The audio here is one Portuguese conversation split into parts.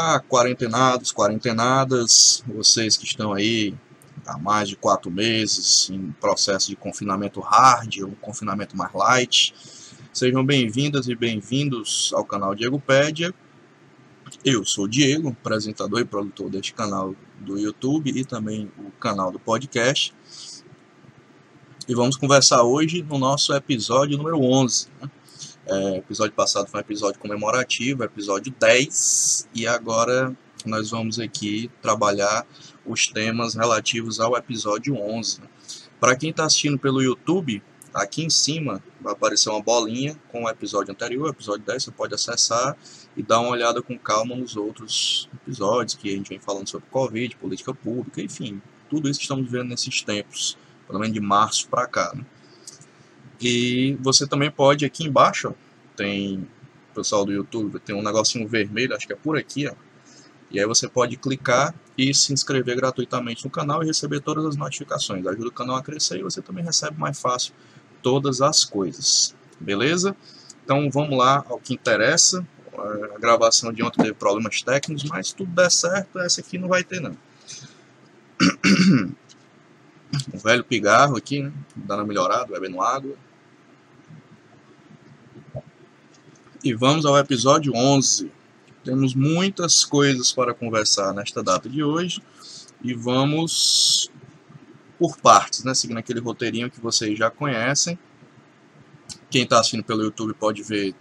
Olá, quarentenados, quarentenadas, vocês que estão aí há mais de quatro meses em processo de confinamento hard ou confinamento mais light. Sejam bem-vindas e bem-vindos ao canal Diego Pédia. Eu sou o Diego, apresentador e produtor deste canal do YouTube e também o canal do podcast. E vamos conversar hoje no nosso episódio número 11. Né? É, episódio passado foi um episódio comemorativo, episódio 10, e agora nós vamos aqui trabalhar os temas relativos ao episódio 11. Para quem está assistindo pelo YouTube, aqui em cima vai aparecer uma bolinha com o episódio anterior, episódio 10, você pode acessar e dar uma olhada com calma nos outros episódios que a gente vem falando sobre Covid, política pública, enfim, tudo isso que estamos vendo nesses tempos, pelo menos de março para cá. Né? E você também pode, aqui embaixo, ó, tem, pessoal do YouTube, tem um negocinho vermelho, acho que é por aqui, ó. E aí você pode clicar e se inscrever gratuitamente no canal e receber todas as notificações. Ajuda o canal a crescer e você também recebe mais fácil todas as coisas. Beleza? Então vamos lá ao que interessa. A gravação de ontem teve problemas técnicos, mas tudo der certo, essa aqui não vai ter não. O velho pigarro aqui, né? Dando melhorado, bebendo água. E vamos ao episódio 11. Temos muitas coisas para conversar nesta data de hoje e vamos por partes, né? Seguindo aquele roteirinho que vocês já conhecem. Quem está assistindo pelo YouTube pode ver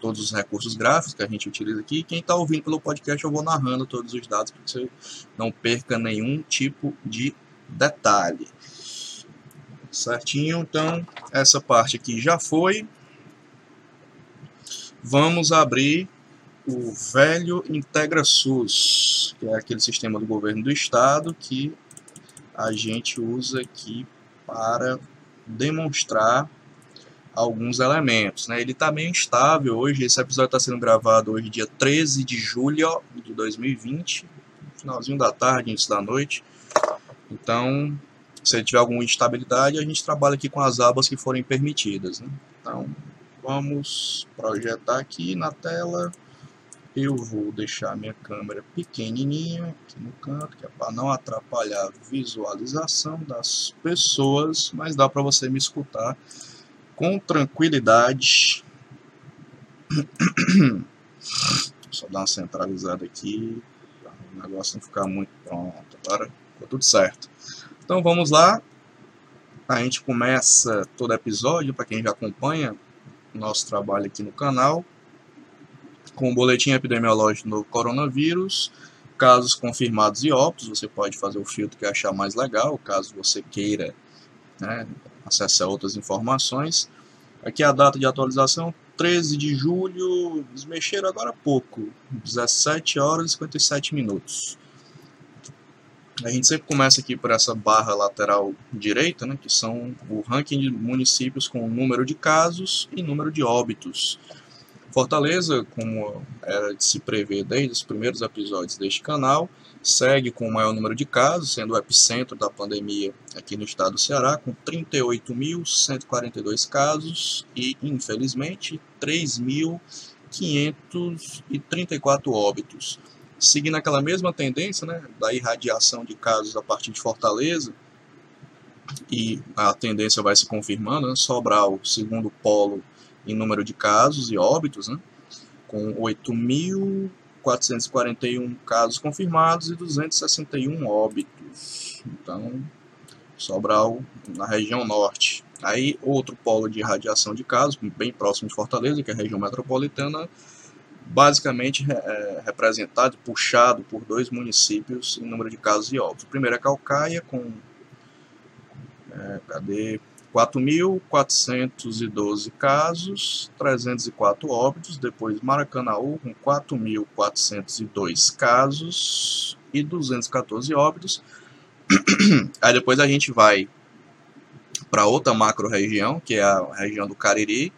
todos os recursos gráficos que a gente utiliza aqui. Quem está ouvindo pelo podcast, eu vou narrando todos os dados para que você não perca nenhum tipo de detalhe. Certinho? Então, essa parte aqui já foi vamos abrir o velho IntegraSUS, que é aquele sistema do governo do estado que a gente usa aqui para demonstrar alguns elementos. Né? Ele está meio instável hoje, esse episódio está sendo gravado hoje, dia 13 de julho de 2020, finalzinho da tarde, início da noite. Então, se tiver alguma instabilidade, a gente trabalha aqui com as abas que forem permitidas. Né? Então, Vamos projetar aqui na tela. Eu vou deixar minha câmera pequenininha aqui no canto, que é para não atrapalhar a visualização das pessoas, mas dá para você me escutar com tranquilidade. Só dar uma centralizada aqui, o negócio não ficar muito pronto. Agora ficou tudo certo. Então vamos lá. A gente começa todo episódio, para quem já acompanha, nosso trabalho aqui no canal, com o boletim epidemiológico do coronavírus, casos confirmados e óbitos, você pode fazer o filtro que achar mais legal, caso você queira né, acessar outras informações. Aqui a data de atualização, 13 de julho, eles mexeram agora há pouco, 17 horas e 57 minutos. A gente sempre começa aqui por essa barra lateral direita, né, que são o ranking de municípios com número de casos e número de óbitos. Fortaleza, como era de se prever desde os primeiros episódios deste canal, segue com o maior número de casos, sendo o epicentro da pandemia aqui no estado do Ceará, com 38.142 casos e, infelizmente, 3.534 óbitos seguindo aquela mesma tendência né, da irradiação de casos a partir de Fortaleza, e a tendência vai se confirmando, né, Sobral, segundo polo em número de casos e óbitos, né, com 8.441 casos confirmados e 261 óbitos. Então, Sobral na região norte. Aí, outro polo de irradiação de casos, bem próximo de Fortaleza, que é a região metropolitana, basicamente é, representado, puxado por dois municípios em número de casos e óbitos. O primeiro é Calcaia, com é, cadê? 4.412 casos, 304 óbitos. Depois Maracanaú, com 4.402 casos e 214 óbitos. Aí depois a gente vai para outra macro-região, que é a região do Cariri,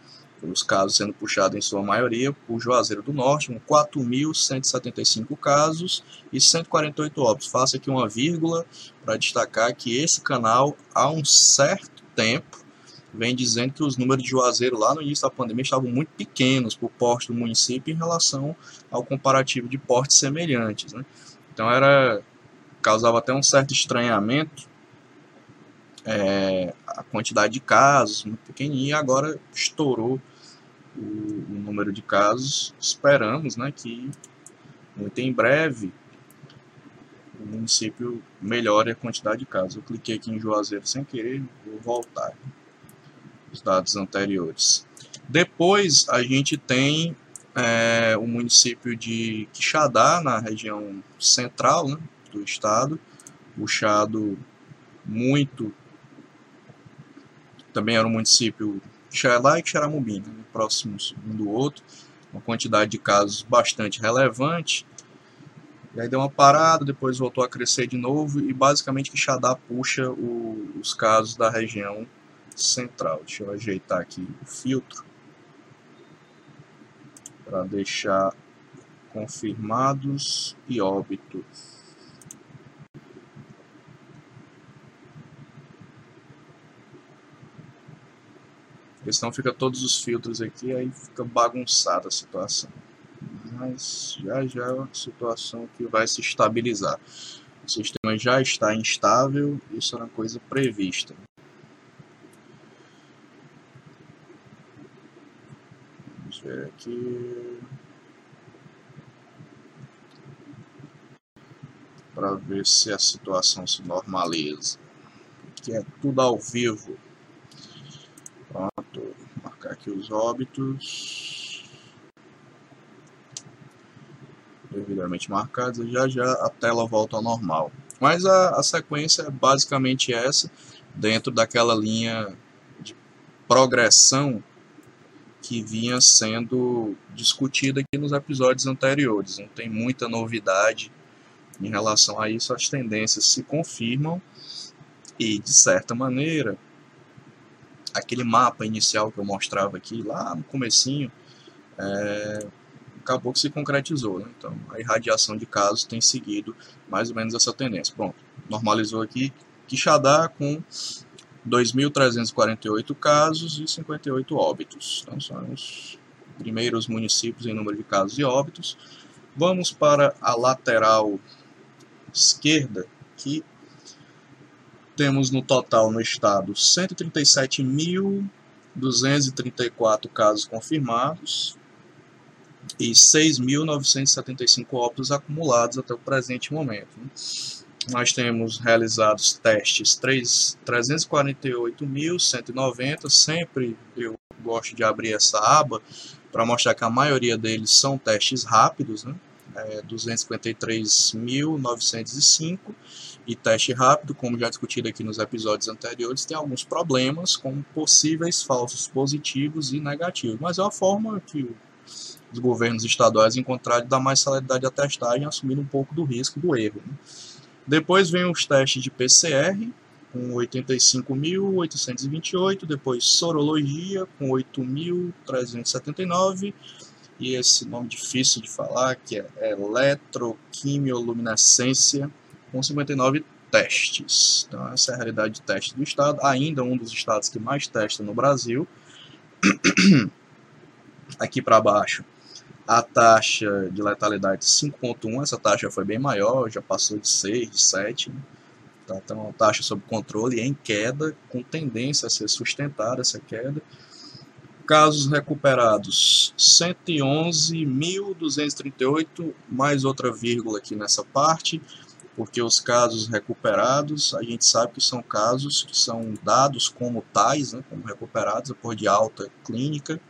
os casos sendo puxados em sua maioria por Juazeiro do Norte, com 4.175 casos e 148 óbitos. Faço aqui uma vírgula para destacar que esse canal, há um certo tempo, vem dizendo que os números de Juazeiro lá no início da pandemia estavam muito pequenos por porte do município em relação ao comparativo de portes semelhantes. Né? Então era causava até um certo estranhamento é, a quantidade de casos muito pequenininha agora estourou o, o, número de casos. Esperamos né, que muito em breve o município melhore a quantidade de casos. Eu cliquei aqui em Juazeiro sem querer, vou voltar os dados anteriores. Depois a gente tem é, o município de Quixadá, na região central né, do estado, puxado muito. Também era um município Xalá e Xaramubim, né, próximos um do outro, uma quantidade de casos bastante relevante. E aí deu uma parada, depois voltou a crescer de novo e basicamente Quixadá puxa o, os casos da região central. Deixa eu ajeitar aqui o filtro para deixar confirmados e óbitos. Porque senão fica todos os filtros aqui, aí fica bagunçada a situação. Mas já já é uma situação que vai se estabilizar. O sistema já está instável, isso era uma coisa prevista. Vamos ver aqui. Para ver se a situação se normaliza. Que é tudo ao vivo. Pronto, marcar aqui os óbitos. Devidamente marcados, já já a tela volta ao normal. Mas a, a sequência é basicamente essa, dentro daquela linha de progressão que vinha sendo discutida aqui nos episódios anteriores. Não tem muita novidade em relação a isso, as tendências se confirmam e, de certa maneira, aquele mapa inicial que eu mostrava aqui lá no comecinho é, acabou que se concretizou. Né? Então a irradiação de casos tem seguido mais ou menos essa tendência. Pronto, normalizou aqui Quixadá com 2.348 casos e 58 óbitos. Então são os primeiros municípios em número de casos e óbitos. Vamos para a lateral esquerda, que temos no total no estado 137.234 casos confirmados e 6.975 óbitos acumulados até o presente momento. Nós temos realizados testes 348.190, sempre eu gosto de abrir essa aba para mostrar que a maioria deles são testes rápidos, né? É, 253.905 e teste rápido, como já discutido aqui nos episódios anteriores, tem alguns problemas com possíveis falsos positivos e negativos, mas é uma forma que os governos estaduais encontraram de dar mais celeridade à testagem, assumindo um pouco do risco do erro. Né? Depois vem os testes de PCR, com 85.828, depois sorologia, com 8.379, e esse nome difícil de falar, que é eletroquimioluminescência, com 59 testes. Então, essa é a realidade de teste do estado, ainda um dos estados que mais testa no Brasil. Aqui para baixo, a taxa de letalidade 5.1, essa taxa foi bem maior, já passou de 6, de 7. Né? Então, a taxa sob controle em queda, com tendência a ser sustentada essa queda. Casos recuperados, 111.238, mais outra vírgula aqui nessa parte porque os casos recuperados, a gente sabe que são casos que são dados como tais, né, como recuperados, por de alta clínica,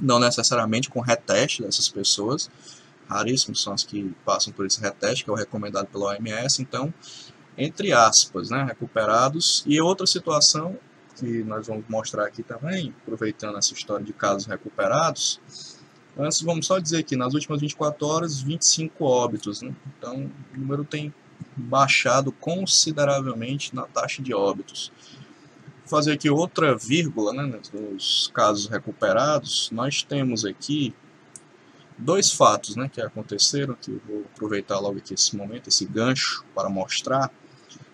não necessariamente com reteste dessas pessoas, raríssimos são as que passam por esse reteste, que é o recomendado pela OMS, então, entre aspas, né, recuperados. E outra situação que nós vamos mostrar aqui também, aproveitando essa história de casos recuperados, Antes, vamos só dizer que nas últimas 24 horas, 25 óbitos. Né? Então, o número tem baixado consideravelmente na taxa de óbitos. Vou fazer aqui outra vírgula né, nos casos recuperados. Nós temos aqui dois fatos né, que aconteceram, que eu vou aproveitar logo aqui esse momento, esse gancho, para mostrar.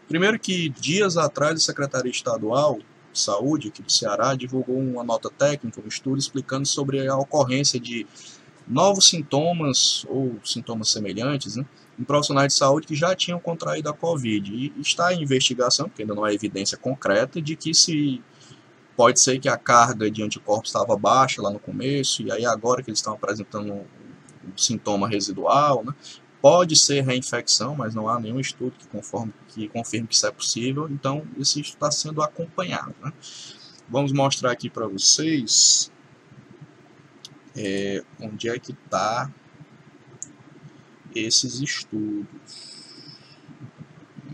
Primeiro que dias atrás a Secretaria Estadual Saúde aqui do Ceará divulgou uma nota técnica, um estudo explicando sobre a ocorrência de novos sintomas ou sintomas semelhantes né, em profissionais de saúde que já tinham contraído a Covid. E está em investigação, porque ainda não há evidência concreta, de que se pode ser que a carga de anticorpos estava baixa lá no começo, e aí agora que eles estão apresentando um sintoma residual, né, Pode ser reinfecção, mas não há nenhum estudo que, conforme, que confirme que isso é possível, então esse estudo está sendo acompanhado. Né? Vamos mostrar aqui para vocês é, onde é que está esses estudos.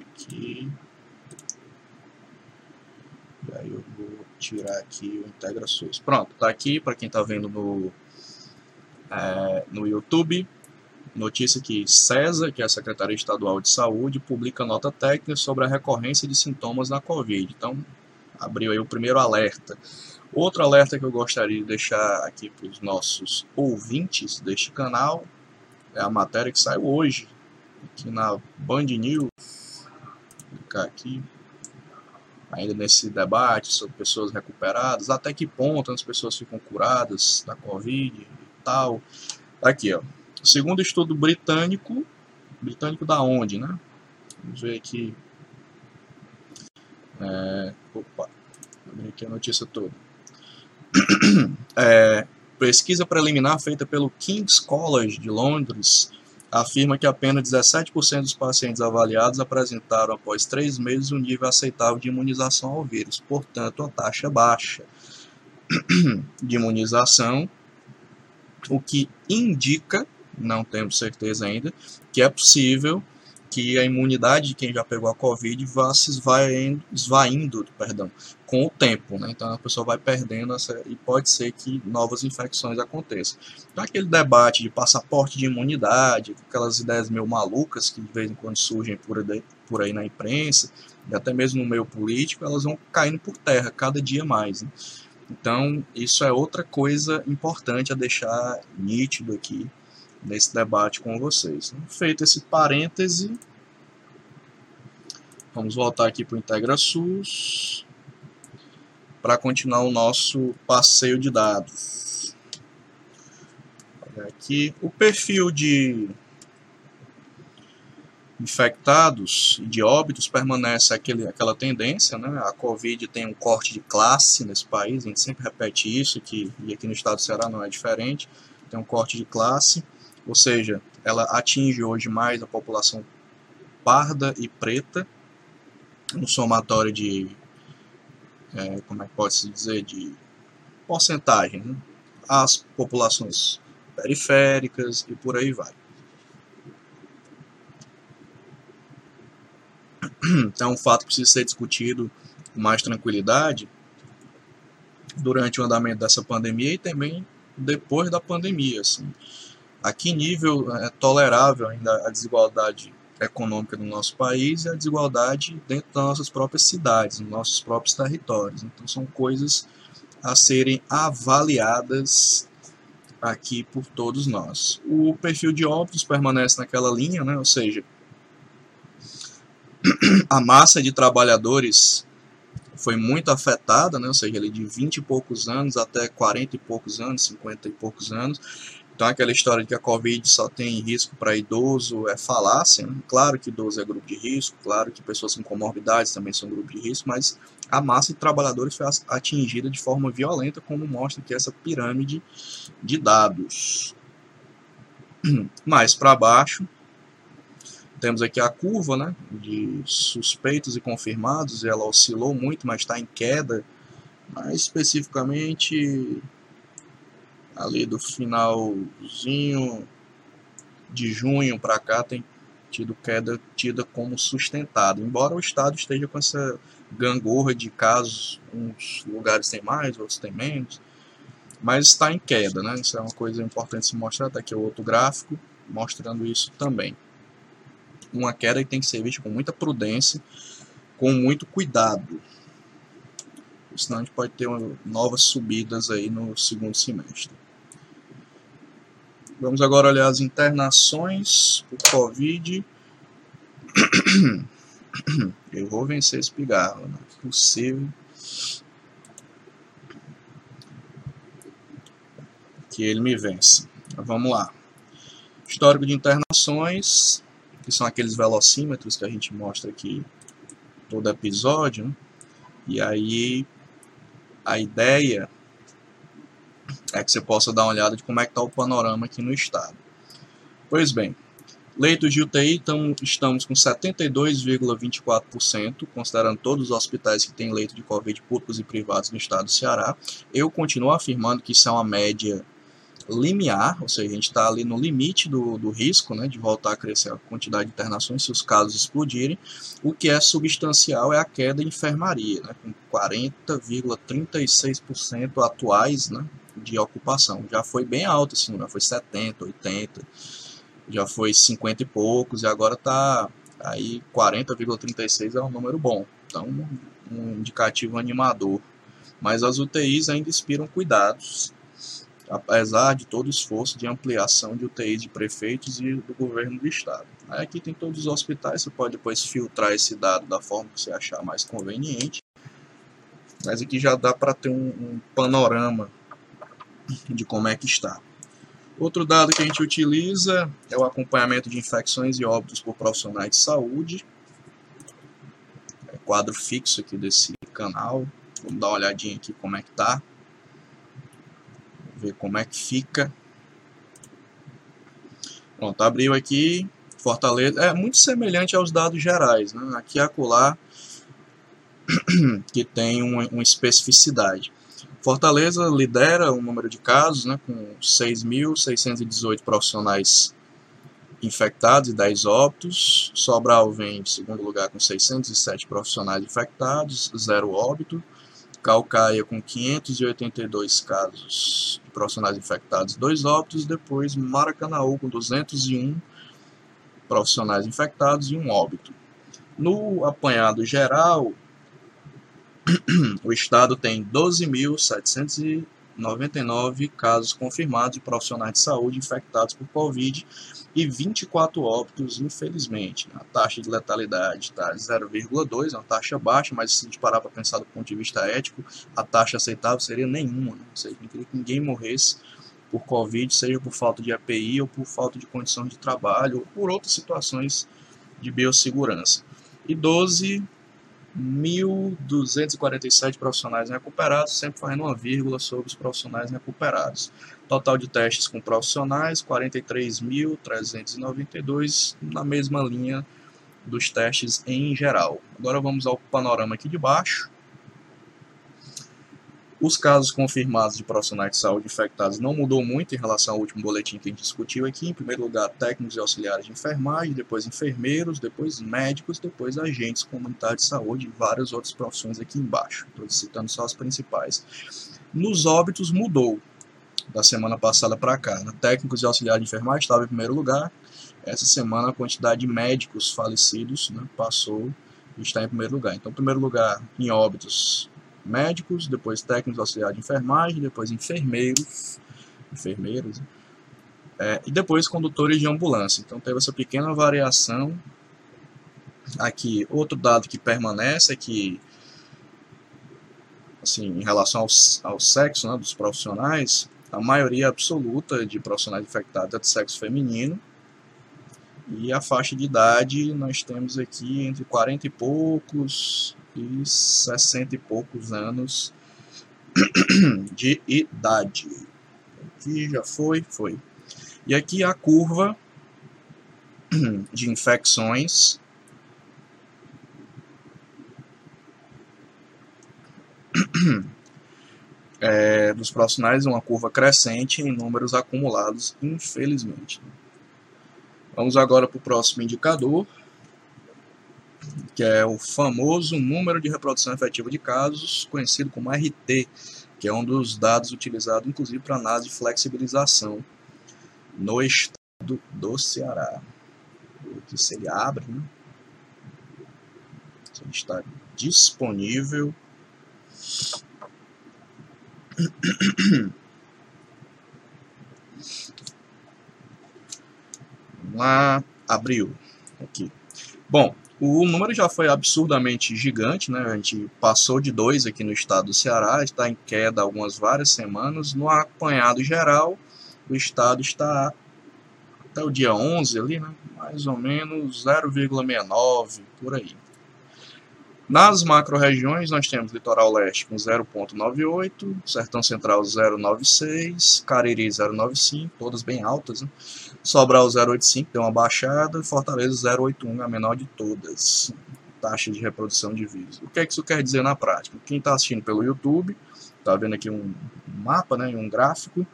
Aqui. E aí eu vou tirar aqui o IntegraSUS. Pronto, está aqui para quem está vendo no, é, no YouTube. Notícia que César, que é a Secretaria Estadual de Saúde, publica nota técnica sobre a recorrência de sintomas na Covid. Então, abriu aí o primeiro alerta. Outro alerta que eu gostaria de deixar aqui para os nossos ouvintes deste canal é a matéria que saiu hoje, aqui na Band News. Vou clicar aqui. Ainda nesse debate sobre pessoas recuperadas, até que ponto as pessoas ficam curadas da Covid e tal. Tá aqui, ó. Segundo estudo britânico, britânico da onde, né? Vamos ver aqui. É, opa, abri aqui a notícia toda. É, pesquisa preliminar feita pelo King's College de Londres afirma que apenas 17% dos pacientes avaliados apresentaram após três meses um nível aceitável de imunização ao vírus, portanto, a taxa baixa de imunização, o que indica não temos certeza ainda, que é possível que a imunidade de quem já pegou a Covid vá se esvaindo, esvaindo perdão, com o tempo. Né? Então a pessoa vai perdendo essa, e pode ser que novas infecções aconteçam. Então aquele debate de passaporte de imunidade, aquelas ideias meio malucas que de vez em quando surgem por aí, por aí na imprensa, e até mesmo no meio político, elas vão caindo por terra cada dia mais. Né? Então isso é outra coisa importante a deixar nítido aqui nesse debate com vocês. Feito esse parêntese, vamos voltar aqui para o IntegraSUS para continuar o nosso passeio de dados. Aqui o perfil de infectados e de óbitos permanece aquele, aquela tendência, né? A Covid tem um corte de classe nesse país, a gente sempre repete isso, que, e aqui no estado do Ceará não é diferente, tem um corte de classe ou seja, ela atinge hoje mais a população parda e preta, no somatório de, é, como é que pode se dizer, de porcentagem, né? as populações periféricas e por aí vai. Então, um fato que precisa ser discutido com mais tranquilidade durante o andamento dessa pandemia e também depois da pandemia. Assim a que nível é tolerável ainda a desigualdade econômica no nosso país e a desigualdade dentro das nossas próprias cidades, nos nossos próprios territórios. Então são coisas a serem avaliadas aqui por todos nós. O perfil de óbitos permanece naquela linha, né? ou seja, a massa de trabalhadores foi muito afetada, né? ou seja, ele de 20 e poucos anos até 40 e poucos anos, 50 e poucos anos, então aquela história de que a Covid só tem risco para idoso é falácia. Né? Claro que idoso é grupo de risco, claro que pessoas com comorbidades também são grupo de risco, mas a massa de trabalhadores foi atingida de forma violenta, como mostra aqui essa pirâmide de dados. Mais para baixo, temos aqui a curva né, de suspeitos e confirmados, ela oscilou muito, mas está em queda. Mais especificamente, ali do finalzinho de junho para cá tem tido queda tida como sustentada, embora o estado esteja com essa gangorra de casos, uns lugares têm mais, outros têm menos, mas está em queda, né? Isso é uma coisa importante se mostrar, tá aqui o outro gráfico mostrando isso também. Uma queda que tem que ser vista com muita prudência, com muito cuidado, senão a gente pode ter novas subidas aí no segundo semestre. Vamos agora olhar as internações por Covid. Eu vou vencer esse pigarro, não é possível. Que ele me vence. Vamos lá. Histórico de internações, que são aqueles velocímetros que a gente mostra aqui todo episódio. Né? E aí a ideia é que você possa dar uma olhada de como é que está o panorama aqui no estado. Pois bem, leitos de UTI então, estamos com 72,24%, considerando todos os hospitais que têm leito de Covid públicos e privados no estado do Ceará. Eu continuo afirmando que isso é uma média limiar, ou seja, a gente está ali no limite do, do risco né, de voltar a crescer a quantidade de internações se os casos explodirem. O que é substancial é a queda em enfermaria, né, com 40,36% atuais né, de ocupação. Já foi bem alto esse número, foi 70, 80, já foi 50 e poucos, e agora está aí 40,36 é um número bom. Então, um indicativo animador. Mas as UTIs ainda inspiram cuidados apesar de todo o esforço de ampliação de UTIs de prefeitos e do governo do estado. Aí aqui tem todos os hospitais, você pode depois filtrar esse dado da forma que você achar mais conveniente, mas aqui já dá para ter um, um panorama de como é que está. Outro dado que a gente utiliza é o acompanhamento de infecções e óbitos por profissionais de saúde. É quadro fixo aqui desse canal. Vamos dar uma olhadinha aqui como é que está ver como é que fica. Pronto, abriu aqui, Fortaleza, é muito semelhante aos dados gerais, né? aqui e acolá, que tem uma, uma especificidade. Fortaleza lidera o número de casos, né, com 6.618 profissionais infectados e 10 óbitos. Sobral vem em segundo lugar com 607 profissionais infectados, 0 óbito. Calcaia com 582 casos de profissionais infectados, dois óbitos, depois Maracanaú com 201 profissionais infectados e um óbito. No apanhado geral, o estado tem 12.799 casos confirmados de profissionais de saúde infectados por Covid e 24 óbitos, infelizmente. A taxa de letalidade está 0,2, é uma taxa baixa, mas se a gente parar para pensar do ponto de vista ético, a taxa aceitável seria nenhuma. Né? Ou seja, não queria que ninguém morresse por Covid, seja por falta de API ou por falta de condição de trabalho ou por outras situações de biossegurança. E 12 1.247 profissionais recuperados, sempre fazendo uma vírgula sobre os profissionais recuperados. Total de testes com profissionais, 43.392, na mesma linha dos testes em geral. Agora vamos ao panorama aqui de baixo. Os casos confirmados de profissionais de saúde infectados não mudou muito em relação ao último boletim que a gente discutiu aqui. Em primeiro lugar, técnicos e auxiliares de enfermagem, depois enfermeiros, depois médicos, depois agentes comunitários de saúde e várias outras profissões aqui embaixo. Estou citando só as principais. Nos óbitos mudou da semana passada para cá. Né? Técnicos e auxiliares de enfermagem estavam em primeiro lugar. Essa semana a quantidade de médicos falecidos né, passou e está em primeiro lugar. Então, em primeiro lugar, em óbitos, médicos, depois técnicos auxiliares de enfermagem, depois enfermeiros, enfermeiros, é, e depois condutores de ambulância. Então teve essa pequena variação. Aqui, outro dado que permanece é que, assim, em relação ao, ao sexo né, dos profissionais, a maioria absoluta de profissionais infectados é de sexo feminino, e a faixa de idade nós temos aqui entre 40 e poucos e 60 e poucos anos de idade. Aqui já foi, foi. E aqui a curva de infecções é, dos profissionais, uma curva crescente em números acumulados, infelizmente. Vamos agora para o próximo indicador, que é o famoso número de reprodução efetiva de casos, conhecido como RT, que é um dos dados utilizados inclusive para análise de flexibilização no estado do Ceará. Aqui se ele abre, né? Ele está disponível. Vamos lá, abriu aqui. Bom, O número já foi absurdamente gigante, né? A gente passou de 2 aqui no estado do Ceará, está em queda algumas várias semanas. No apanhado geral, o estado está até o dia 11 ali, né? Mais ou menos 0,69 por aí. Nas macro-regiões, nós temos Litoral Leste com 0,98, Sertão Central 0,96, Cariri 0,95, todas bem altas, né? Sobral 0,85, deu uma baixada, Fortaleza 0,81, a menor de todas. Taxa de reprodução de vídeos. O que, é que isso quer dizer na prática? Quem está assistindo pelo YouTube, está vendo aqui um mapa, né, um gráfico,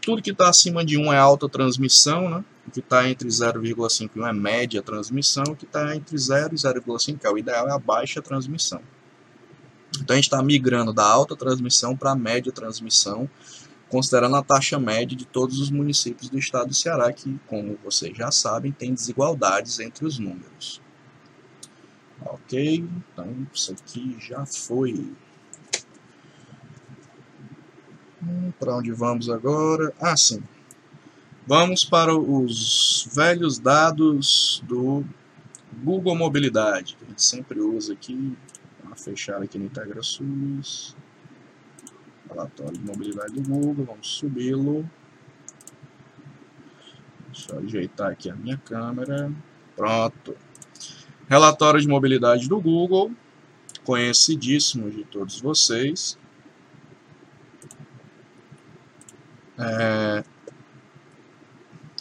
tudo que está acima de 1 é alta transmissão, né? O que está entre 0,5 e 1 é média transmissão, o que está entre 0 e 0,5, é o ideal, é a baixa transmissão. Então a gente está migrando da alta transmissão para a média transmissão, considerando a taxa média de todos os municípios do estado do Ceará, que, como vocês já sabem, tem desigualdades entre os números. Ok, então isso aqui já foi. Hum, para onde vamos agora? Ah, sim. Vamos para os velhos dados do Google Mobilidade, que a gente sempre usa aqui. Vamos fechar aqui no IntegraSUS. Relatório de mobilidade do Google, vamos subi-lo. Deixa eu ajeitar aqui a minha câmera. Pronto. Relatório de mobilidade do Google, conhecidíssimo de todos vocês. É,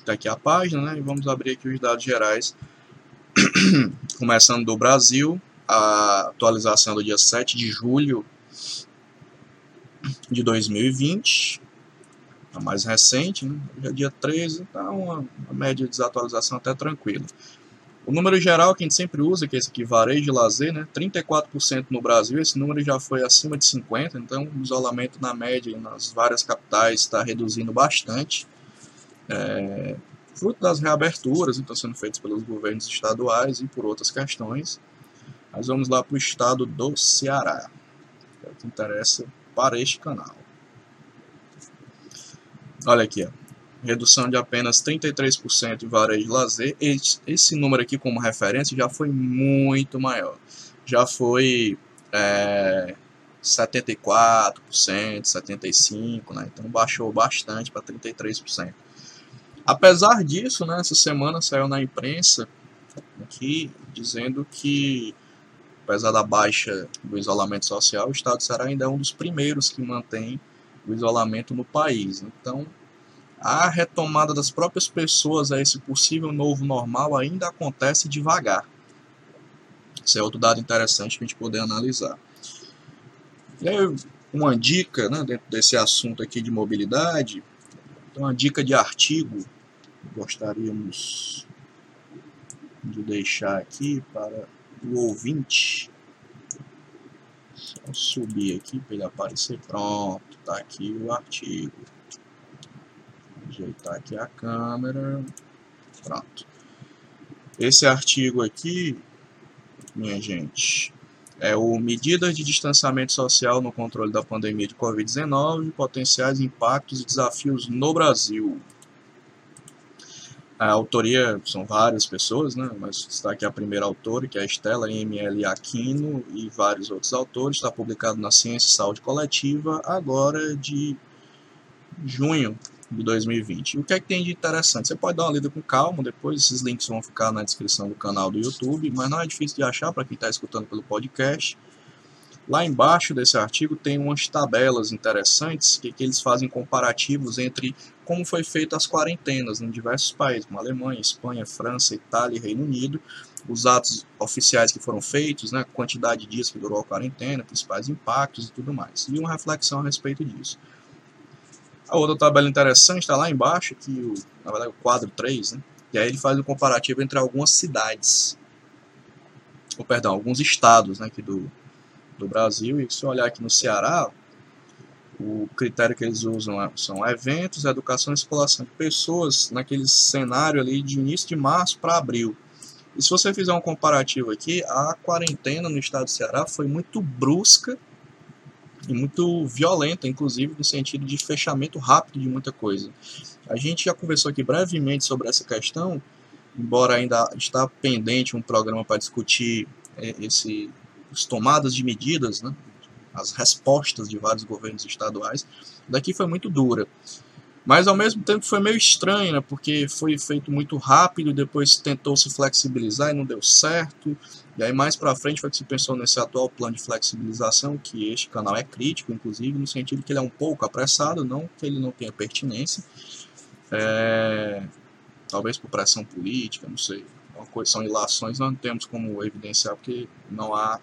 Tá aqui a página, né? E vamos abrir aqui os dados gerais. Começando do Brasil, a atualização do dia 7 de julho de 2020. A mais recente, né? É dia 13, tá uma, uma média de desatualização até tranquila. O número geral que a gente sempre usa, que é esse aqui, varejo de lazer, né? 34% no Brasil, esse número já foi acima de 50%, então o isolamento na média nas várias capitais está reduzindo bastante é, fruto das reaberturas que estão sendo feitas pelos governos estaduais e por outras questões. Mas vamos lá para o estado do Ceará, que é o que interessa para este canal. Olha aqui, ó. redução de apenas 33% em varejo de lazer. Esse, número aqui como referência já foi muito maior. Já foi é, 74%, 75%, né? então baixou bastante para 33%. Apesar disso, né, essa semana saiu na imprensa aqui dizendo que, apesar da baixa do isolamento social, o estado Ceará ainda é um dos primeiros que mantém o isolamento no país. Então, a retomada das próprias pessoas a esse possível novo normal ainda acontece devagar. Esse é outro dado interessante para a gente poder analisar. E aí, uma dica né, dentro desse assunto aqui de mobilidade, uma dica de artigo gostaríamos de deixar aqui para o ouvinte. Só subir aqui para ele aparecer. Pronto, tá aqui o artigo. Ajeitar aqui a câmera. Pronto. Esse artigo aqui, minha gente, é o Medidas de Distanciamento Social no Controle da Pandemia de Covid-19, Potenciais Impactos e Desafios no Brasil. A autoria são várias pessoas, né? mas está aqui a primeira autora, que é a Estela M.L. Aquino, e vários outros autores. Está publicado na Ciência e Saúde Coletiva, agora de junho de 2020. E o que é que tem de interessante? Você pode dar uma lida com calma, depois esses links vão ficar na descrição do canal do YouTube, mas não é difícil de achar para quem está escutando pelo podcast. Lá embaixo desse artigo tem umas tabelas interessantes que, que eles fazem comparativos entre como foi feita as quarentenas em diversos países, como Alemanha, Espanha, França, Itália e Reino Unido, os atos oficiais que foram feitos, né, quantidade de dias que durou a quarentena, principais impactos e tudo mais, e uma reflexão a respeito disso. A outra tabela interessante está lá embaixo, que o, na verdade o quadro 3, né, e aí ele faz um comparativo entre algumas cidades, ou perdão, alguns estados né, aqui do, do Brasil. E se olhar aqui no Ceará, o critério que eles usam são eventos, educação e circulação de pessoas naquele cenário ali de início de março para abril. E se você fizer um comparativo aqui, a quarentena no estado do Ceará foi muito brusca e muito violenta, inclusive no sentido de fechamento rápido de muita coisa. A gente já conversou aqui brevemente sobre essa questão embora ainda está pendente um programa para discutir é, esse, as tomadas de medidas, né, as respostas de vários governos estaduais, daqui foi muito dura. Mas ao mesmo tempo foi meio estranho, né, porque foi feito muito rápido, depois tentou se flexibilizar e não deu certo. E aí mais para frente foi que se pensou nesse atual plano de flexibilização, que este canal é crítico, inclusive, no sentido que ele é um pouco apressado, não que ele não tenha pertinência. É, talvez por pressão política, não sei. Uma coisa, são ilações, nós não temos como evidenciar, porque não há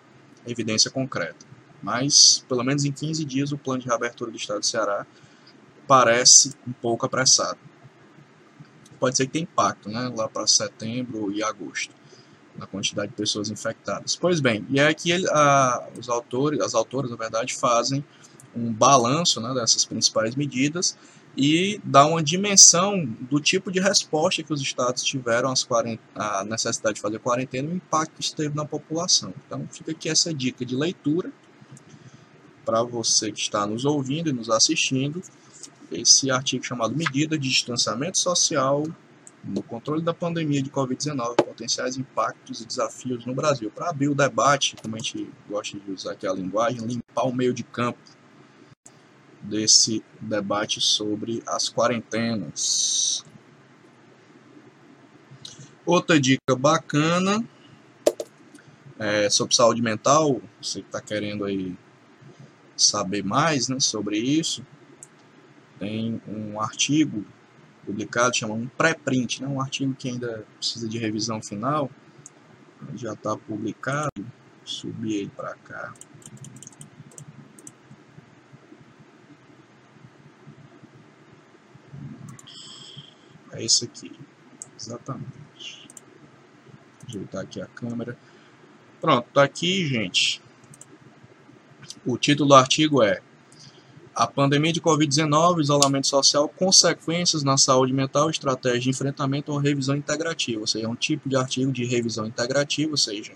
evidência concreta. Mas, pelo menos em 15 dias, o plano de reabertura do Estado do Ceará parece um pouco apressado. Pode ser que tenha impacto, né, lá para setembro e agosto na quantidade de pessoas infectadas. Pois bem, e é que ele, a, os autores, as autoras, na verdade, fazem um balanço né, dessas principais medidas e dá uma dimensão do tipo de resposta que os estados tiveram às à necessidade de fazer quarentena e o impacto que isso teve na população. Então fica aqui essa dica de leitura para você que está nos ouvindo e nos assistindo, esse artigo chamado Medida de Distanciamento Social no controle da pandemia de Covid-19, potenciais impactos e desafios no Brasil. Para abrir o debate, como a gente gosta de usar aqui a linguagem, limpar o meio de campo desse debate sobre as quarentenas. Outra dica bacana é sobre saúde mental, você que está querendo aí saber mais né, sobre isso, tem um artigo publicado, chama um pré-print, né? um artigo que ainda precisa de revisão final, já está publicado, subir ele para cá. É esse aqui, exatamente. Ajeitar aqui a câmera. Pronto, tá aqui, gente. O título do artigo é a pandemia de Covid-19, isolamento social, consequências na saúde mental, estratégia de enfrentamento ou revisão integrativa. Ou seja, é um tipo de artigo de revisão integrativa, ou seja,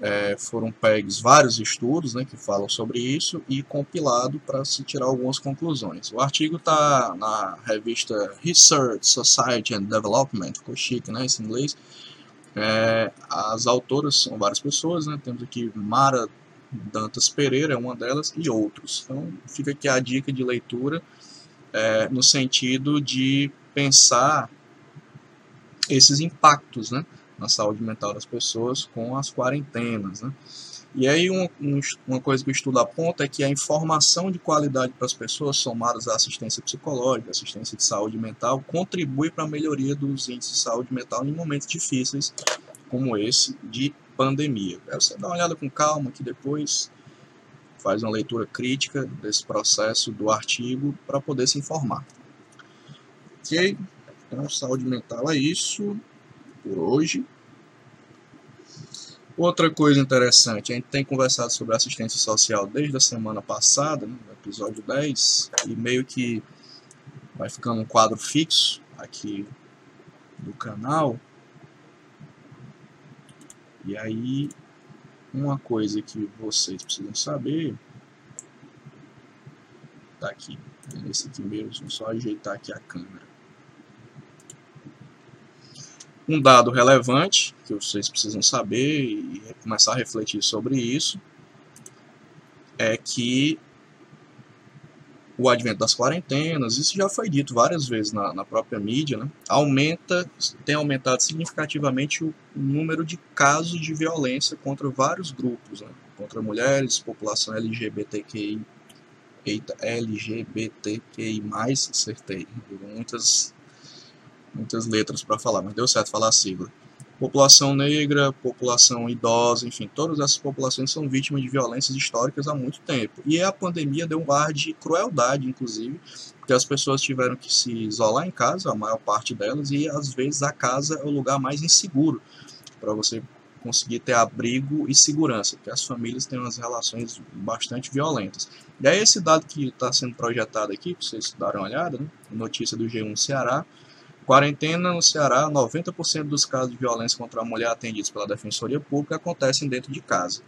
é, foram pegues vários estudos né, que falam sobre isso e compilado para se tirar algumas conclusões. O artigo está na revista Research Society and Development, ficou chique né, esse inglês. É, as autoras são várias pessoas, né, temos aqui Mara Dantas Pereira é uma delas e outros. Então fica aqui a dica de leitura é, no sentido de pensar esses impactos né, na saúde mental das pessoas com as quarentenas. Né? E aí um, um, uma coisa que o estudo aponta é que a informação de qualidade para as pessoas, somadas à assistência psicológica, assistência de saúde mental, contribui para a melhoria dos índices de saúde mental em momentos difíceis como esse de pandemia. Você dá uma olhada com calma que depois faz uma leitura crítica desse processo do artigo para poder se informar. Ok? Então, saúde mental é isso por hoje. Outra coisa interessante, a gente tem conversado sobre assistência social desde a semana passada, né, no episódio 10, e meio que vai ficando um quadro fixo aqui do canal, e aí, uma coisa que vocês precisam saber, tá aqui, nesse aqui mesmo, só ajeitar aqui a câmera. Um dado relevante que vocês precisam saber e começar a refletir sobre isso é que o advento das quarentenas, isso já foi dito várias vezes na, na própria mídia, né? aumenta, tem aumentado significativamente o número de casos de violência contra vários grupos, né? contra mulheres, população LGBTQI, eita, LGBTQI+, acertei, muitas, muitas letras para falar, mas deu certo falar a sigla população negra, população idosa, enfim, todas essas populações são vítimas de violências históricas há muito tempo. E a pandemia deu um ar de crueldade, inclusive, porque as pessoas tiveram que se isolar em casa, a maior parte delas, e às vezes a casa é o lugar mais inseguro para você conseguir ter abrigo e segurança, porque as famílias têm umas relações bastante violentas. E aí esse dado que está sendo projetado aqui, para vocês darem uma olhada, né? notícia do G1 Ceará, Quarentena no Ceará, 90% dos casos de violência contra a mulher atendidos pela Defensoria Pública acontecem dentro de casa.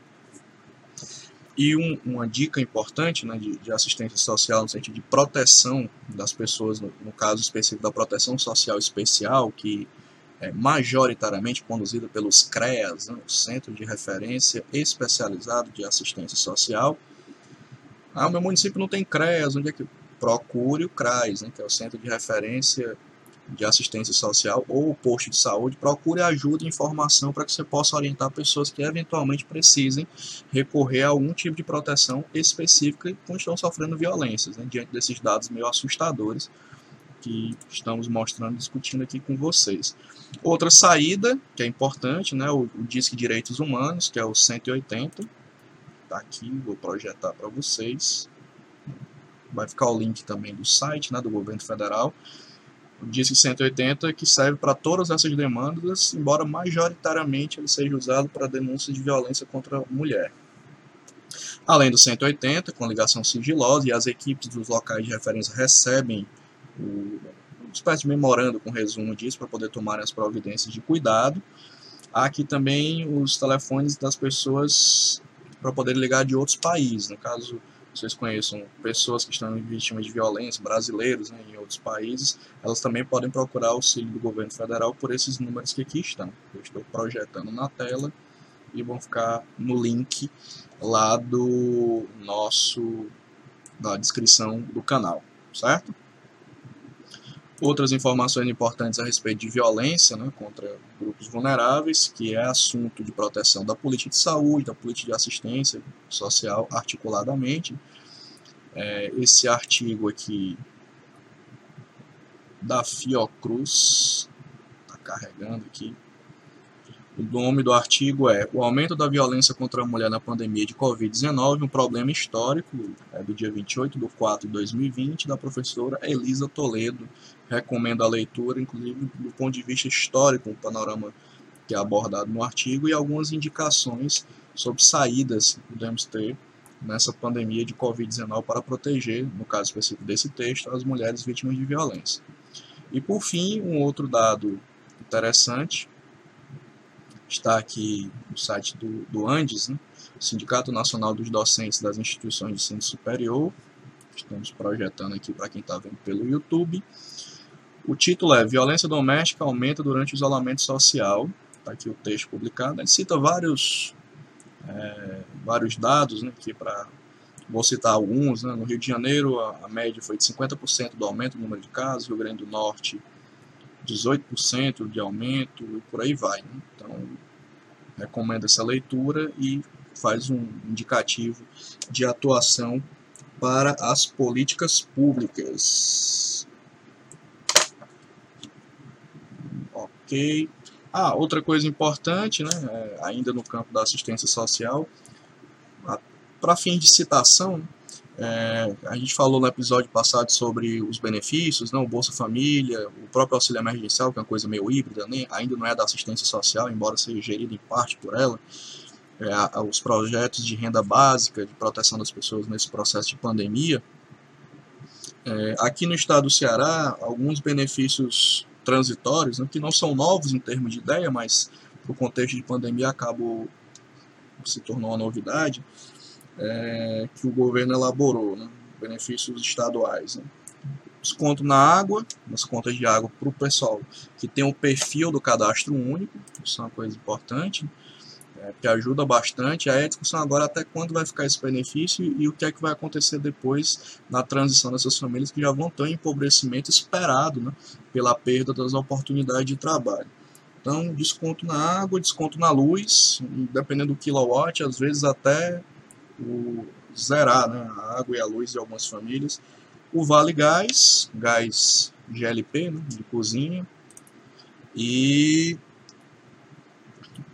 E um, uma dica importante né, de, de, assistência social, no sentido de proteção das pessoas, no, no, caso específico da proteção social especial, que é, majoritariamente conduzida pelos CREAS, né, o Centro de Referência Especializado de Assistência Social. Ah, meu município não tem CREAS, onde é que procure o CRAS, né, que é o Centro de Referência de Assistência Social ou o posto de saúde, procure ajuda e informação para que você possa orientar pessoas que eventualmente precisem recorrer a algum tipo de proteção específica quando estão sofrendo violências, né, diante desses dados meio assustadores que estamos mostrando, discutindo aqui com vocês. Outra saída, que é importante, né, o, o Disque Direitos Humanos, que é o 180, está aqui, vou projetar para vocês. Vai ficar o link também do site né, do governo federal. O Disque 180 que serve para todas essas demandas, embora majoritariamente ele seja usado para denúncia de violência contra a mulher. Além do 180, com ligação sigilosa, e as equipes dos locais de referência recebem o, uma espécie de memorando com resumo disso para poder tomar as providências de cuidado. Há aqui também os telefones das pessoas para poder ligar de outros países. No caso, vocês conheçam pessoas que estão vítimas de violência, brasileiros né, em outros países, elas também podem procurar auxílio do governo federal por esses números que aqui estão. Eu estou projetando na tela e vão ficar no link lá do nosso da descrição do canal, certo? Outras informações importantes a respeito de violência né, contra grupos vulneráveis, que é assunto de proteção da política de saúde, da política de assistência social articuladamente. É, esse artigo aqui da Fiocruz, está carregando aqui, o nome do artigo é O aumento da violência contra a mulher na pandemia de Covid-19, um problema histórico, é do dia 28 de 4 de 2020, da professora Elisa Toledo. Recomendo a leitura, inclusive do ponto de vista histórico, o panorama que é abordado no artigo e algumas indicações sobre saídas que podemos ter nessa pandemia de Covid-19 para proteger, no caso específico desse texto, as mulheres vítimas de violência. E por fim, um outro dado interessante está aqui no site do, do Andes, né? Sindicato Nacional dos Docentes das Instituições de Ensino Superior. Estamos projetando aqui para quem está vendo pelo YouTube. O título é Violência Doméstica aumenta durante o isolamento social. Está aqui o texto publicado. Ele cita vários, é, vários dados né, aqui para Vou citar alguns, né? no Rio de Janeiro a, a média foi de 50% do aumento do número de casos, Rio Grande do Norte 18% de aumento e por aí vai. Né? Então, recomendo essa leitura e faz um indicativo de atuação para as políticas públicas. Ok. Ah, outra coisa importante, né, é, ainda no campo da assistência social, para fim de citação, é, a gente falou no episódio passado sobre os benefícios, não, o Bolsa Família, o próprio auxílio emergencial, que é uma coisa meio híbrida, nem, ainda não é da assistência social, embora seja gerido em parte por ela. É, os projetos de renda básica, de proteção das pessoas nesse processo de pandemia. É, aqui no estado do Ceará, alguns benefícios transitórios, né, que não são novos em termos de ideia, mas no contexto de pandemia acabou se tornou uma novidade é, que o governo elaborou, né? benefícios estaduais. Né? Desconto na água, nas contas de água para o pessoal que tem o perfil do cadastro único, isso é uma coisa importante, é, que ajuda bastante. Aí a discussão agora até quando vai ficar esse benefício e o que é que vai acontecer depois na transição dessas famílias que já vão ter um empobrecimento esperado né, pela perda das oportunidades de trabalho. Então, desconto na água, desconto na luz, dependendo do kilowatt, às vezes até o zerar né, a água e a luz de algumas famílias. O Vale Gás, gás GLP, né, de cozinha. E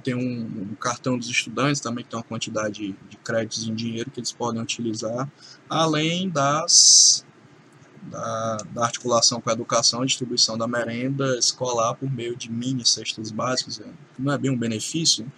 tem um, um, cartão dos estudantes também que tem uma quantidade de créditos em dinheiro que eles podem utilizar, além das da, da, articulação com a educação e distribuição da merenda escolar por meio de mini cestas básicas. Né? Não é bem um benefício,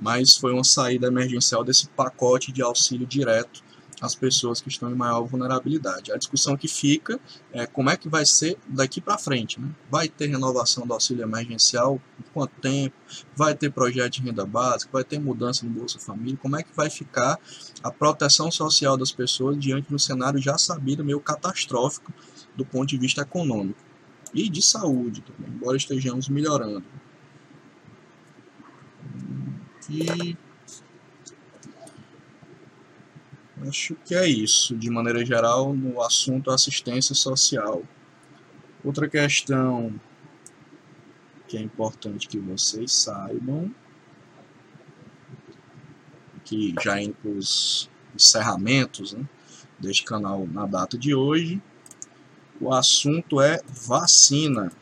mas foi uma saída emergencial desse pacote de auxílio direto às pessoas que estão em maior vulnerabilidade. A discussão que fica é como é que vai ser daqui para frente. Né? Vai ter renovação do auxílio emergencial? Quanto tempo? Vai ter projeto de renda básica? Vai ter mudança no Bolsa Família? Como é que vai ficar a proteção social das pessoas diante de um cenário já sabido, meio catastrófico do ponto de vista econômico? E de saúde também, embora estejamos melhorando. aqui. Acho que é isso, de maneira geral, no assunto assistência social. Outra questão que é importante que vocês saibam, que já indo para os encerramentos né, deste canal na data de hoje, o assunto é vacina.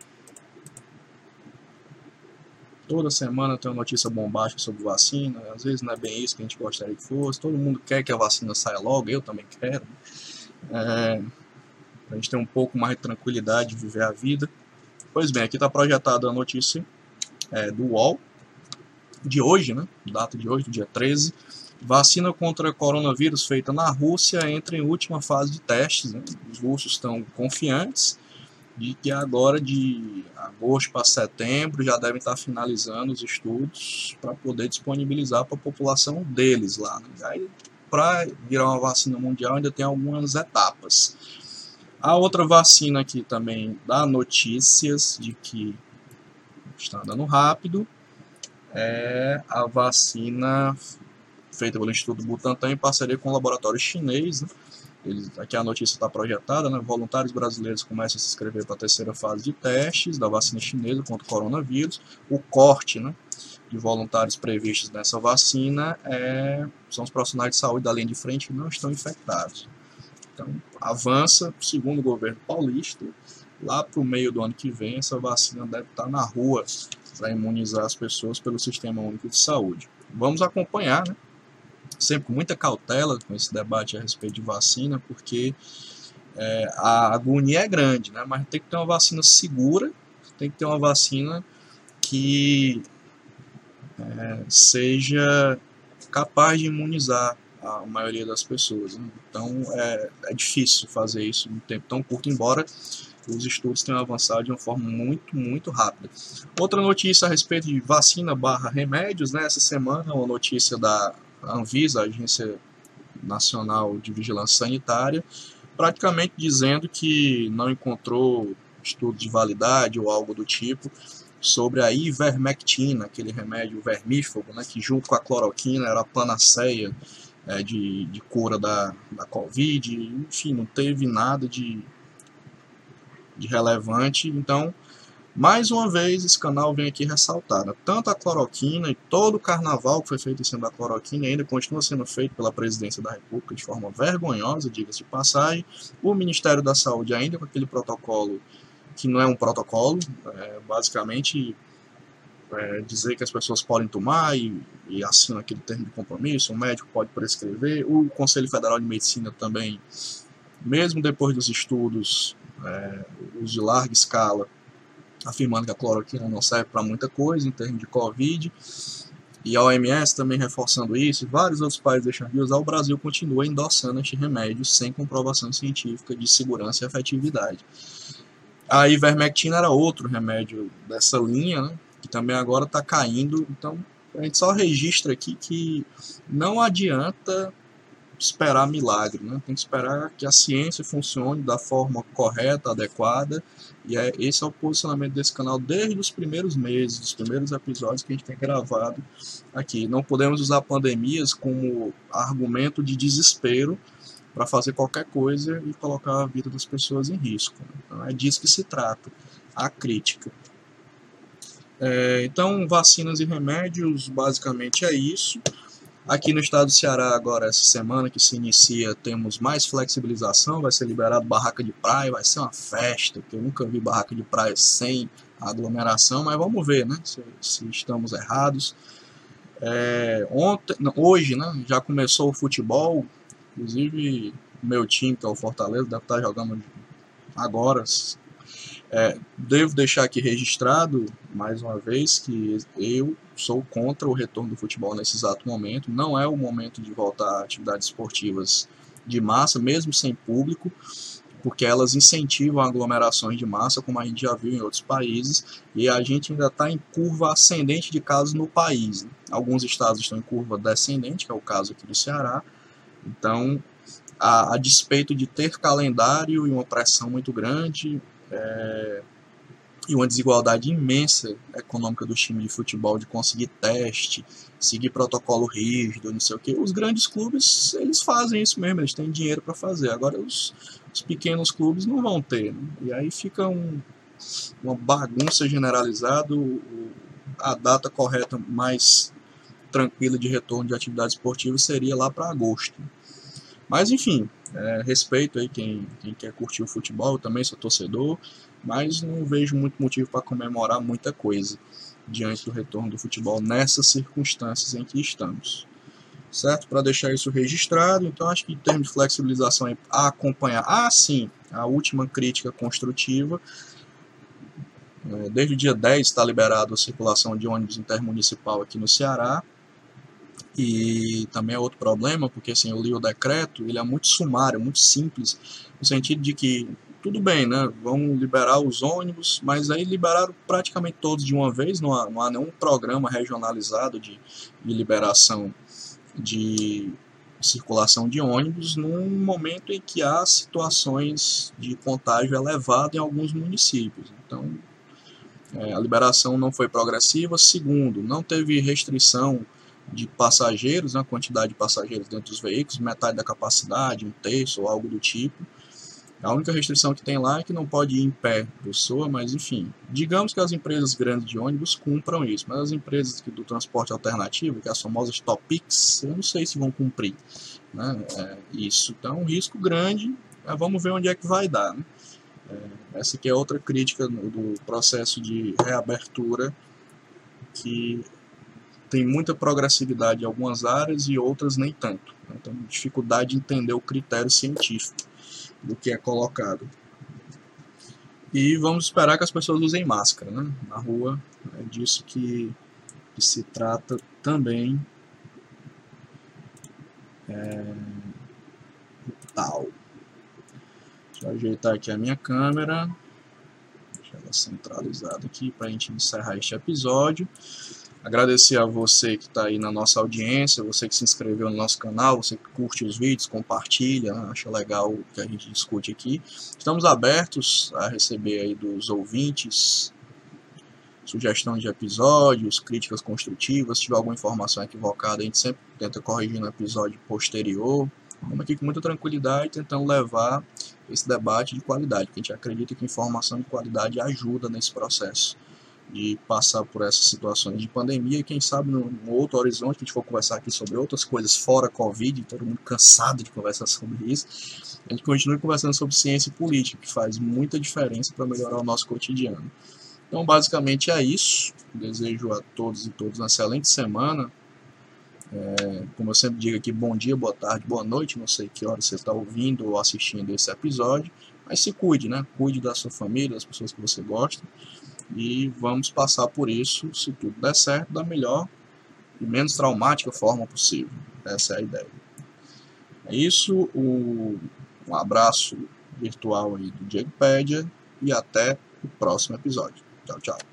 Toda semana tem uma notícia bombástica sobre vacina. Às vezes não é bem isso que a gente gostaria que fosse. Todo mundo quer que a vacina saia logo, eu também quero. É, a gente ter um pouco mais de tranquilidade de viver a vida. Pois bem, aqui está projetada a notícia é, do UOL de hoje, né? Data de hoje, dia 13. Vacina contra coronavírus feita na Rússia entra em última fase de testes. Né? Os russos estão confiantes de que agora de agosto para setembro já devem estar finalizando os estudos para poder disponibilizar para a população deles lá. Né? Aí, para virar uma vacina mundial ainda tem algumas etapas. A outra vacina aqui também dá notícias de que está andando rápido é a vacina feita pelo Instituto Butantan em parceria com o laboratório chinês. Né? Eles, aqui a notícia está projetada, né? voluntários brasileiros começam a se inscrever para a terceira fase de testes da vacina chinesa contra o coronavírus. O corte né, de voluntários previstos nessa vacina é, são os profissionais de saúde da linha de frente que não estão infectados. Então, avança, segundo o governo paulista, lá para o meio do ano que vem, essa vacina deve estar na rua para imunizar as pessoas pelo Sistema Único de Saúde. Vamos acompanhar, né? Sempre com muita cautela com esse debate a respeito de vacina, porque é, a agonia é grande, né? mas tem que ter uma vacina segura, tem que ter uma vacina que é, seja capaz de imunizar a maioria das pessoas. Né? Então é, é difícil fazer isso em um tempo tão curto, embora os estudos tenham avançado de uma forma muito, muito rápida. Outra notícia a respeito de vacina barra remédios, né? Essa semana, uma notícia da a Anvisa, a Agência Nacional de Vigilância Sanitária, praticamente dizendo que não encontrou estudo de validade ou algo do tipo sobre a ivermectina, aquele remédio vermífugo, né, que junto com a cloroquina era a panaceia é, de, de cura da, da Covid, enfim, não teve nada de, de relevante, então mais uma vez, esse canal vem aqui ressaltar né? tanto a cloroquina e todo o carnaval que foi feito em cima da cloroquina ainda continua sendo feito pela presidência da República de forma vergonhosa, diga-se de passagem. O Ministério da Saúde ainda com aquele protocolo que não é um protocolo, é basicamente é, dizer que as pessoas podem tomar e, e assina aquele termo de compromisso, o médico pode prescrever, o Conselho Federal de Medicina também, mesmo depois dos estudos, é, os de larga escala, afirmando que a cloroquina não serve para muita coisa em termos de Covid. E a OMS também reforçando isso, vários outros países deixando de usar, o Brasil continua endossando este remédio sem comprovação científica de segurança e efetividade. A ivermectina era outro remédio dessa linha, né, que também agora está caindo, então a gente só registra aqui que não adianta esperar milagre, né? tem que esperar que a ciência funcione da forma correta, adequada, e é, esse é o posicionamento desse canal desde os primeiros meses, dos primeiros episódios que a gente tem gravado aqui. Não podemos usar pandemias como argumento de desespero para fazer qualquer coisa e colocar a vida das pessoas em risco. Então é disso que se trata, a crítica. É, então, vacinas e remédios, basicamente é isso. Aqui no estado do Ceará, agora, essa semana que se inicia, temos mais flexibilização, vai ser liberado barraca de praia, vai ser uma festa, que eu nunca vi barraca de praia sem aglomeração, mas vamos ver, né, se, se estamos errados. É, ontem, hoje, né, já começou o futebol, inclusive meu time, que é o Fortaleza, deve estar jogando agora, é, devo deixar aqui registrado, mais uma vez, que eu sou contra o retorno do futebol nesse exato momento. Não é o momento de voltar a atividades esportivas de massa, mesmo sem público, porque elas incentivam aglomerações de massa, como a gente já viu em outros países, e a gente ainda está em curva ascendente de casos no país. Né? Alguns estados estão em curva descendente, que é o caso aqui do Ceará. Então, a, a despeito de ter calendário e uma pressão muito grande, é, e uma desigualdade imensa econômica do time de futebol de conseguir teste, seguir protocolo rígido, não sei o que. Os grandes clubes, eles fazem isso mesmo, eles têm dinheiro para fazer. Agora os, os, pequenos clubes não vão ter. Né? E aí fica um, uma bagunça generalizada. A data correta mais tranquila de retorno de atividade esportiva seria lá para agosto. Mas enfim, é, respeito aí quem, quem quer curtir o futebol, eu também sou torcedor mas não vejo muito motivo para comemorar muita coisa diante do retorno do futebol nessas circunstâncias em que estamos. Certo? Para deixar isso registrado, então acho que em termos de flexibilização a acompanhar. Ah, sim, a última crítica construtiva. É, desde o dia 10 está liberado a circulação de ônibus intermunicipal aqui no Ceará. E também é outro problema, porque assim, eu li o decreto, ele é muito sumário, muito simples, no sentido de que tudo bem, né? Vão liberar os ônibus, mas aí liberaram praticamente todos de uma vez, não há, não há nenhum programa regionalizado de, de liberação de circulação de ônibus num momento em que há situações de contágio elevado em alguns municípios. Então, é, a liberação não foi progressiva. Segundo, não teve restrição de passageiros, né, quantidade de passageiros dentro dos veículos, metade da capacidade, um terço ou algo do tipo. A única restrição que tem lá é que não pode ir em pé pessoa, mas enfim. Digamos que as empresas grandes de ônibus cumpram isso, mas as empresas do transporte alternativo, que é as famosas Topics, eu não sei se vão cumprir né, é, isso. Então, um risco grande, vamos ver onde é que vai dar. Né? É, essa aqui é outra crítica do processo de reabertura, que tem muita progressividade em algumas áreas e outras nem tanto. Então, dificuldade de entender o critério científico do que é colocado. E vamos esperar que as pessoas usem máscara né? na rua. É disso que, que se trata também. É... Tal. Deixa eu ajeitar aqui a minha câmera. Deixa ela centralizada aqui para a gente encerrar este episódio. Agradecer a você que está aí na nossa audiência, você que se inscreveu no nosso canal, você que curte os vídeos, compartilha, né? acha legal o que a gente discute aqui. Estamos abertos a receber aí dos ouvintes sugestão de episódios, críticas construtivas, se tiver alguma informação equivocada, a gente sempre tenta corrigir no episódio posterior. Vamos aqui com muita tranquilidade tentando levar esse debate de qualidade, porque a gente acredita que informação de qualidade ajuda nesse processo de passar por essas situações de pandemia e quem sabe no, outro horizonte a gente for conversar aqui sobre outras coisas fora Covid, todo mundo cansado de conversar sobre isso, a gente continua conversando sobre ciência e política, que faz muita diferença para melhorar o nosso cotidiano. Então, basicamente é isso. Desejo a todos e todas uma excelente semana. É, como eu sempre digo aqui, bom dia, boa tarde, boa noite. Não sei que hora você está ouvindo ou assistindo esse episódio, mas se cuide, né? Cuide da sua família, das pessoas que você gosta e vamos passar por isso, se tudo der certo, da melhor e menos traumática forma possível. Essa é a ideia. É isso, um abraço virtual aí do Diego Pédia e até o próximo episódio. Tchau, tchau.